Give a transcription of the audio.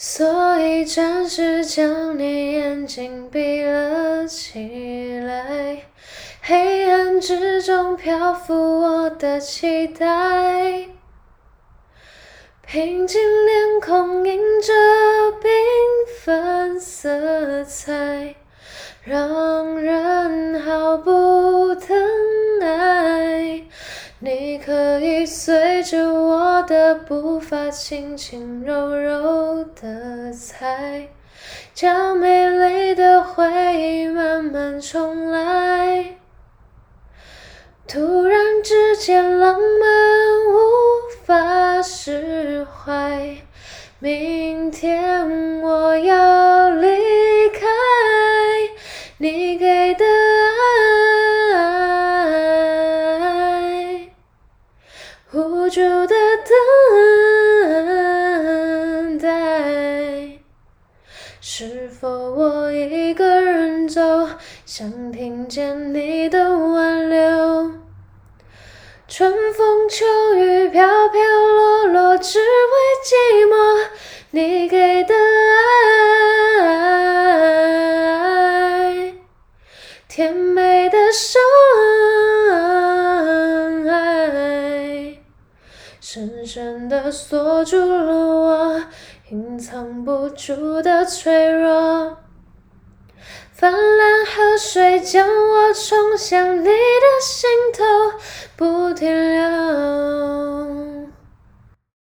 所以暂时将你眼睛闭了起来，黑暗之中漂浮我的期待，平静脸孔映着缤纷色彩，让人毫不疼爱。你可以随着我的步伐，轻轻柔柔的踩，将美丽的回忆慢慢重来。突然之间，浪漫无法释怀，明天我要离开。你给的爱，无助的等。是否我一个人走，想听见你的挽留？春风秋雨飘飘落落，只为寂寞你给的深深的锁住了我隐藏不住的脆弱。泛滥河水将我冲向你的心头，不停流。